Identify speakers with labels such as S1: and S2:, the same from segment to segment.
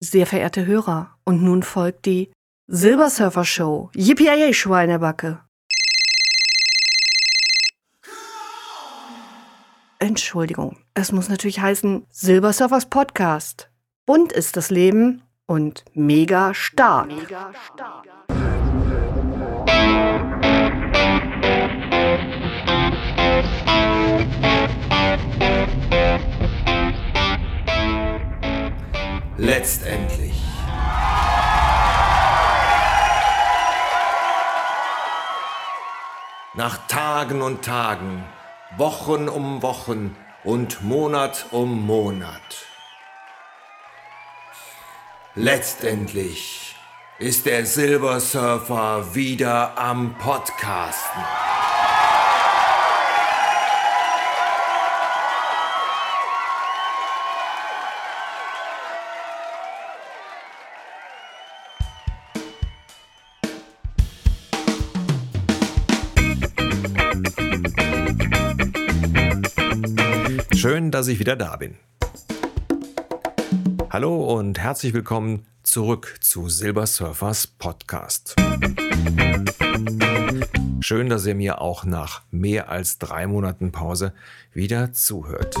S1: Sehr verehrte Hörer, und nun folgt die Silbersurfer Show. Yippie Schweinebacke. Entschuldigung, es muss natürlich heißen Silbersurfers Podcast. Bunt ist das Leben und mega stark. Mega stark.
S2: Letztendlich. Nach Tagen und Tagen, Wochen um Wochen und Monat um Monat. Letztendlich ist der Silbersurfer wieder am Podcasten. Schön, dass ich wieder da bin. Hallo und herzlich willkommen zurück zu Silbersurfers Podcast. Schön, dass ihr mir auch nach mehr als drei Monaten Pause wieder zuhört.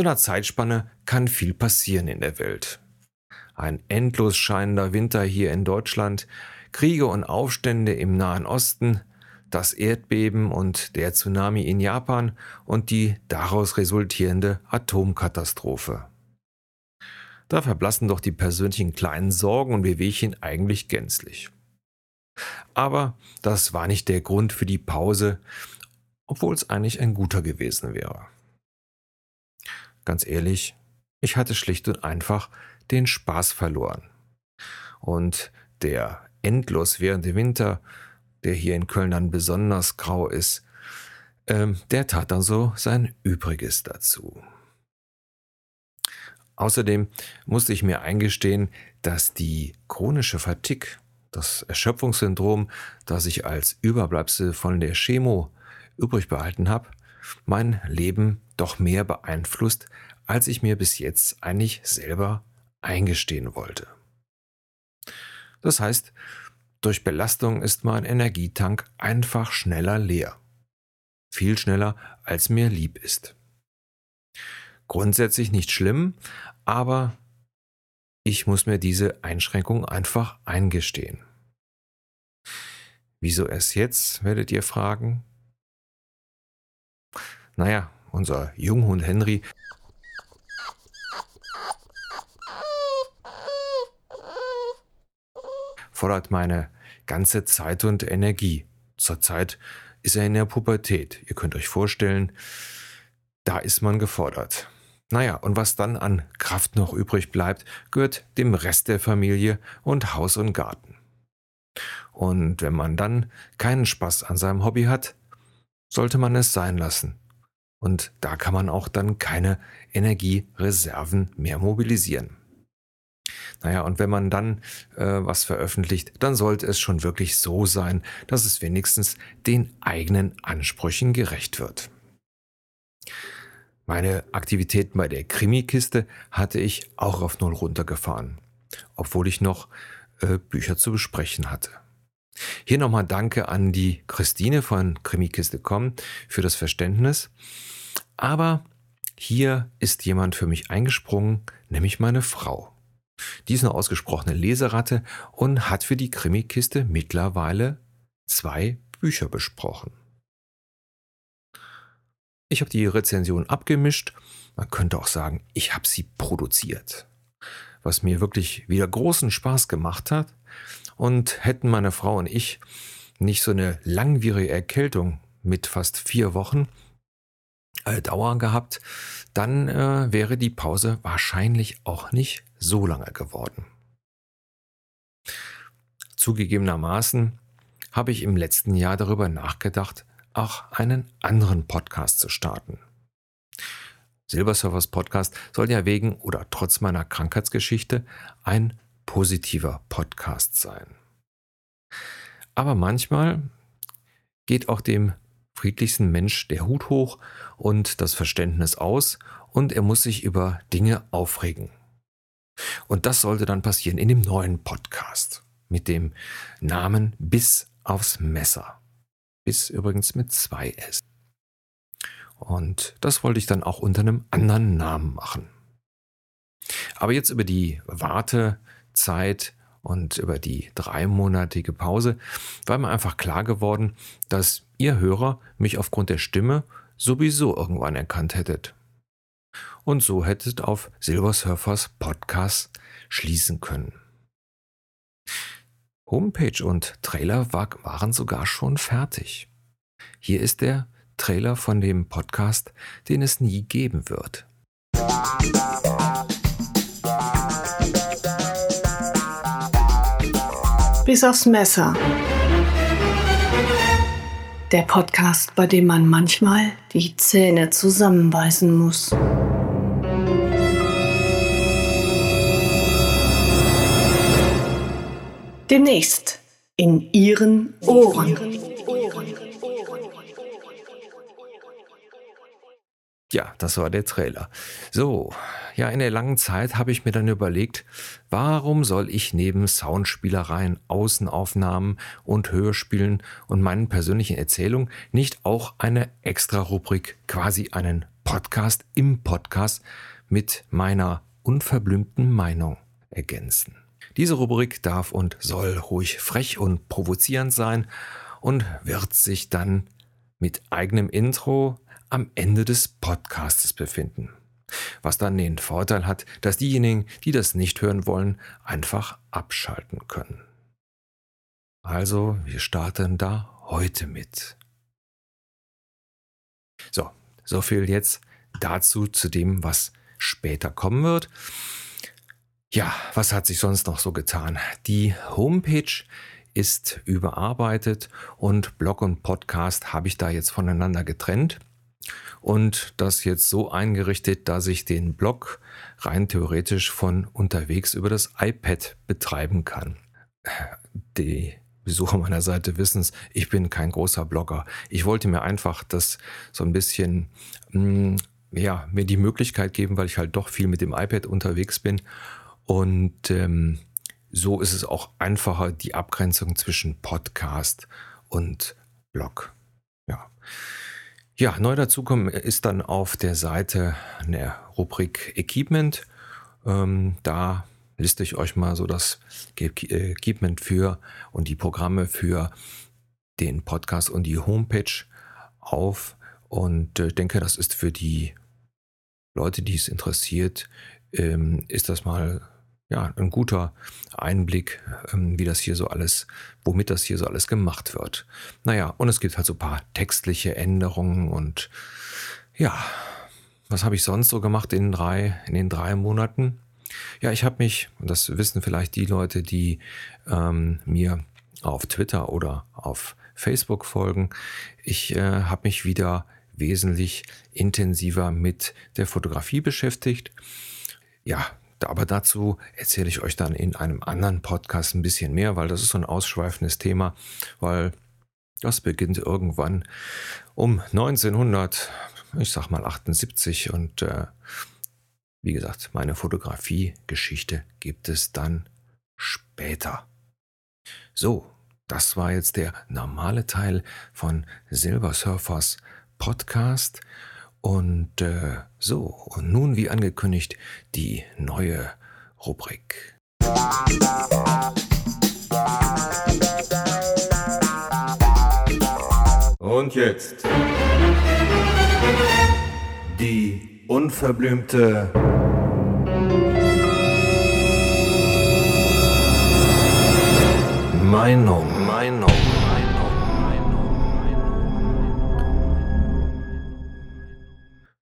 S2: So einer Zeitspanne kann viel passieren in der Welt. Ein endlos scheinender Winter hier in Deutschland, Kriege und Aufstände im Nahen Osten, das Erdbeben und der Tsunami in Japan und die daraus resultierende Atomkatastrophe. Da verblassen doch die persönlichen kleinen Sorgen und Wehwehchen eigentlich gänzlich. Aber das war nicht der Grund für die Pause, obwohl es eigentlich ein guter gewesen wäre. Ganz ehrlich, ich hatte schlicht und einfach den Spaß verloren. Und der endlos währende Winter, der hier in Köln dann besonders grau ist, ähm, der tat dann so sein Übriges dazu. Außerdem musste ich mir eingestehen, dass die chronische Fatigue, das Erschöpfungssyndrom, das ich als Überbleibsel von der Chemo übrig behalten habe, mein Leben doch mehr beeinflusst, als ich mir bis jetzt eigentlich selber eingestehen wollte. Das heißt, durch Belastung ist mein Energietank einfach schneller leer. Viel schneller, als mir lieb ist. Grundsätzlich nicht schlimm, aber ich muss mir diese Einschränkung einfach eingestehen. Wieso erst jetzt, werdet ihr fragen? Naja, unser Junghund Henry fordert meine ganze Zeit und Energie. Zurzeit ist er in der Pubertät. Ihr könnt euch vorstellen, da ist man gefordert. Naja, und was dann an Kraft noch übrig bleibt, gehört dem Rest der Familie und Haus und Garten. Und wenn man dann keinen Spaß an seinem Hobby hat, sollte man es sein lassen und da kann man auch dann keine Energiereserven mehr mobilisieren. Naja, und wenn man dann äh, was veröffentlicht, dann sollte es schon wirklich so sein, dass es wenigstens den eigenen Ansprüchen gerecht wird. Meine Aktivitäten bei der Krimikiste hatte ich auch auf Null runtergefahren, obwohl ich noch äh, Bücher zu besprechen hatte. Hier nochmal Danke an die Christine von Krimikiste.com für das Verständnis. Aber hier ist jemand für mich eingesprungen, nämlich meine Frau. Die ist eine ausgesprochene Leseratte und hat für die Krimikiste mittlerweile zwei Bücher besprochen. Ich habe die Rezension abgemischt. Man könnte auch sagen, ich habe sie produziert. Was mir wirklich wieder großen Spaß gemacht hat. Und hätten meine Frau und ich nicht so eine langwierige Erkältung mit fast vier Wochen äh, Dauer gehabt, dann äh, wäre die Pause wahrscheinlich auch nicht so lange geworden. Zugegebenermaßen habe ich im letzten Jahr darüber nachgedacht, auch einen anderen Podcast zu starten. Silbersurfers Podcast soll ja wegen oder trotz meiner Krankheitsgeschichte ein positiver Podcast sein. Aber manchmal geht auch dem friedlichsten Mensch der Hut hoch und das Verständnis aus und er muss sich über Dinge aufregen. Und das sollte dann passieren in dem neuen Podcast mit dem Namen Bis aufs Messer. Bis übrigens mit zwei S. Und das wollte ich dann auch unter einem anderen Namen machen. Aber jetzt über die Wartezeit und über die dreimonatige Pause war mir einfach klar geworden, dass ihr Hörer mich aufgrund der Stimme sowieso irgendwann erkannt hättet. Und so hättet auf Silversurfers Podcast schließen können. Homepage und Trailer waren sogar schon fertig. Hier ist der Trailer von dem Podcast, den es nie geben wird.
S1: Bis aufs Messer. Der Podcast, bei dem man manchmal die Zähne zusammenbeißen muss. Demnächst in Ihren Ohren.
S2: Ja, das war der Trailer. So, ja, in der langen Zeit habe ich mir dann überlegt, warum soll ich neben Soundspielereien, Außenaufnahmen und Hörspielen und meinen persönlichen Erzählungen nicht auch eine extra Rubrik, quasi einen Podcast im Podcast mit meiner unverblümten Meinung ergänzen. Diese Rubrik darf und soll ruhig frech und provozierend sein und wird sich dann mit eigenem Intro, am Ende des Podcastes befinden. Was dann den Vorteil hat, dass diejenigen, die das nicht hören wollen, einfach abschalten können. Also, wir starten da heute mit. So, so viel jetzt dazu zu dem, was später kommen wird. Ja, was hat sich sonst noch so getan? Die Homepage ist überarbeitet und Blog und Podcast habe ich da jetzt voneinander getrennt und das jetzt so eingerichtet, dass ich den Blog rein theoretisch von unterwegs über das iPad betreiben kann. Die Besucher meiner Seite wissen es, ich bin kein großer Blogger. Ich wollte mir einfach das so ein bisschen, mm, ja, mir die Möglichkeit geben, weil ich halt doch viel mit dem iPad unterwegs bin. Und ähm, so ist es auch einfacher, die Abgrenzung zwischen Podcast und Blog. Ja. Ja, neu dazukommen ist dann auf der Seite eine Rubrik Equipment. Ähm, da liste ich euch mal so das Equipment für und die Programme für den Podcast und die Homepage auf und äh, denke, das ist für die Leute, die es interessiert, ähm, ist das mal ja, ein guter Einblick, ähm, wie das hier so alles, womit das hier so alles gemacht wird. Naja, und es gibt halt so ein paar textliche Änderungen und ja, was habe ich sonst so gemacht in, drei, in den drei Monaten? Ja, ich habe mich, und das wissen vielleicht die Leute, die ähm, mir auf Twitter oder auf Facebook folgen, ich äh, habe mich wieder wesentlich intensiver mit der Fotografie beschäftigt. Ja, aber dazu erzähle ich euch dann in einem anderen Podcast ein bisschen mehr, weil das ist so ein ausschweifendes Thema, weil das beginnt irgendwann um 1900, ich sag mal 78 und äh, wie gesagt, meine Fotografie-Geschichte gibt es dann später. So, das war jetzt der normale Teil von Silver Surfers Podcast. Und äh, so, und nun wie angekündigt die neue Rubrik. Und jetzt die unverblümte Meinung. Meinung.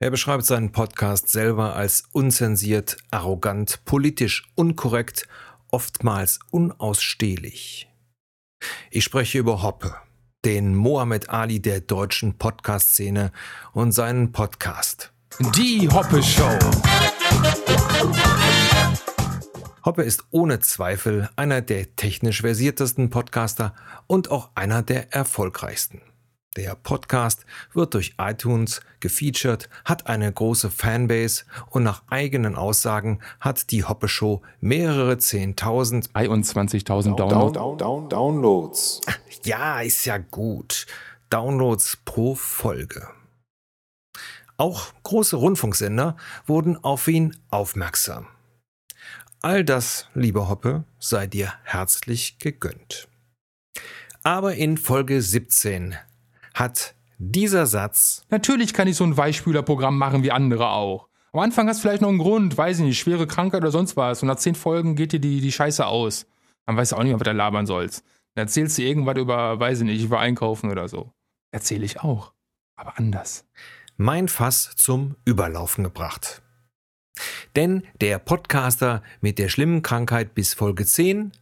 S2: Er beschreibt seinen Podcast selber als unzensiert, arrogant, politisch unkorrekt, oftmals unausstehlich. Ich spreche über Hoppe, den Mohammed Ali der deutschen Podcast-Szene und seinen Podcast
S3: Die Hoppe Show.
S2: Hoppe ist ohne Zweifel einer der technisch versiertesten Podcaster und auch einer der erfolgreichsten. Der Podcast wird durch iTunes gefeatured, hat eine große Fanbase und nach eigenen Aussagen hat die Hoppe Show mehrere 10.000
S3: 23.000 Downloads.
S2: Downloads. Ja, ist ja gut. Downloads pro Folge. Auch große Rundfunksender wurden auf ihn aufmerksam. All das, liebe Hoppe, sei dir herzlich gegönnt. Aber in Folge 17 hat dieser Satz.
S3: Natürlich kann ich so ein Weichspülerprogramm machen wie andere auch. Am Anfang hast du vielleicht noch einen Grund, weiß ich nicht, schwere Krankheit oder sonst was. Und nach zehn Folgen geht dir die, die Scheiße aus. Dann weißt du auch nicht mehr, was du labern sollst. Dann erzählst du irgendwas über, weiß ich nicht, über Einkaufen oder so. Erzähle ich auch. Aber anders.
S2: Mein Fass zum Überlaufen gebracht. Denn der Podcaster mit der schlimmen Krankheit bis Folge 10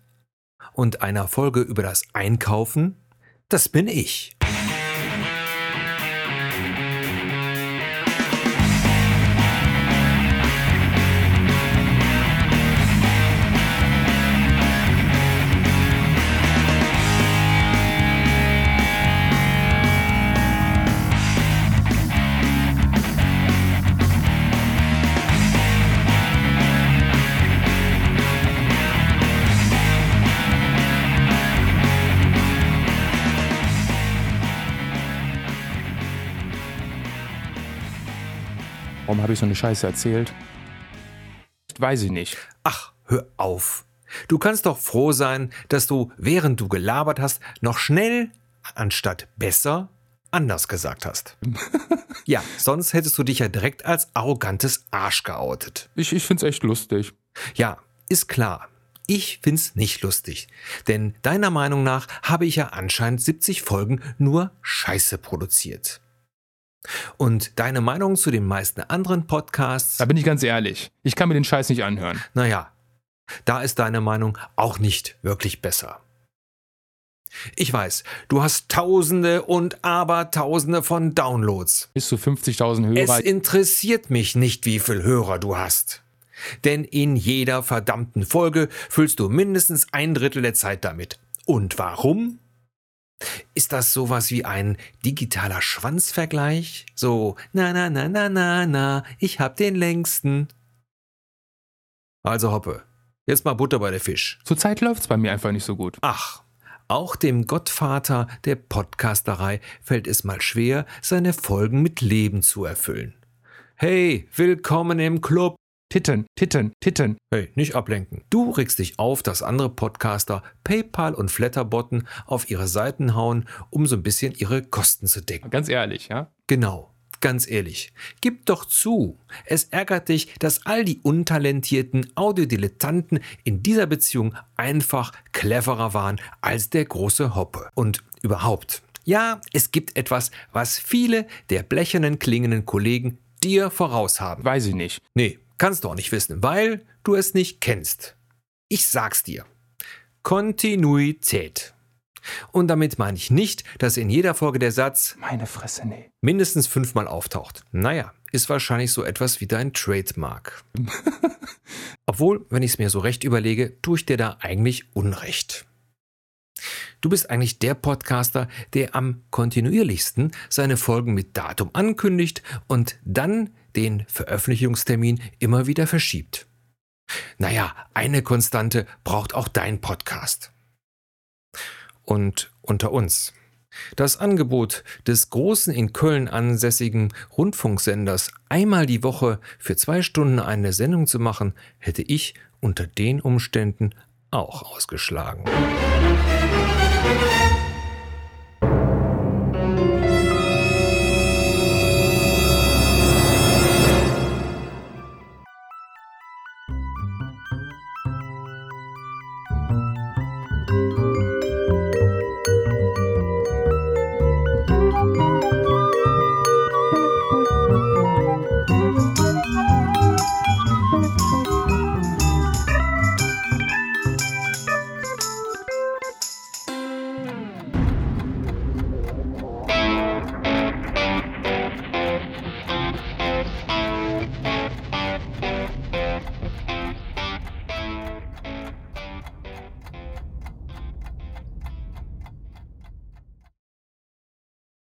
S2: und einer Folge über das Einkaufen, das bin ich.
S3: Habe ich so eine Scheiße erzählt? Weiß ich nicht.
S2: Ach, hör auf. Du kannst doch froh sein, dass du, während du gelabert hast, noch schnell, anstatt besser, anders gesagt hast. ja, sonst hättest du dich ja direkt als arrogantes Arsch geoutet.
S3: Ich, ich find's echt lustig.
S2: Ja, ist klar. Ich find's nicht lustig. Denn deiner Meinung nach habe ich ja anscheinend 70 Folgen nur Scheiße produziert. Und deine Meinung zu den meisten anderen Podcasts?
S3: Da bin ich ganz ehrlich. Ich kann mir den Scheiß nicht anhören.
S2: Naja, da ist deine Meinung auch nicht wirklich besser. Ich weiß, du hast Tausende und Abertausende von Downloads.
S3: Bis zu 50.000 Hörer.
S2: Es interessiert mich nicht, wie viel Hörer du hast. Denn in jeder verdammten Folge füllst du mindestens ein Drittel der Zeit damit. Und warum? Ist das sowas wie ein digitaler Schwanzvergleich? So, na, na, na, na, na, na, ich hab den längsten. Also Hoppe, jetzt mal Butter bei der Fisch.
S3: Zurzeit läuft's bei mir einfach nicht so gut.
S2: Ach, auch dem Gottvater der Podcasterei fällt es mal schwer, seine Folgen mit Leben zu erfüllen. Hey, willkommen im Club.
S3: Titten, Titten, Titten.
S2: Hey, nicht ablenken. Du regst dich auf, dass andere Podcaster PayPal und Flatterbotten auf ihre Seiten hauen, um so ein bisschen ihre Kosten zu decken.
S3: Ganz ehrlich, ja?
S2: Genau. Ganz ehrlich, gib doch zu, es ärgert dich, dass all die untalentierten Audiodilettanten in dieser Beziehung einfach cleverer waren als der große Hoppe. Und überhaupt, ja, es gibt etwas, was viele der blechernen klingenden Kollegen dir voraus haben.
S3: Weiß ich nicht.
S2: Nee, Kannst du auch nicht wissen, weil du es nicht kennst. Ich sag's dir. Kontinuität. Und damit meine ich nicht, dass in jeder Folge der Satz
S3: Meine Fresse, nee.
S2: mindestens fünfmal auftaucht. Naja, ist wahrscheinlich so etwas wie dein Trademark. Obwohl, wenn ich es mir so recht überlege, tue ich dir da eigentlich Unrecht. Du bist eigentlich der Podcaster, der am kontinuierlichsten seine Folgen mit Datum ankündigt und dann den Veröffentlichungstermin immer wieder verschiebt. Naja, eine Konstante braucht auch dein Podcast. Und unter uns. Das Angebot des großen in Köln ansässigen Rundfunksenders, einmal die Woche für zwei Stunden eine Sendung zu machen, hätte ich unter den Umständen auch ausgeschlagen.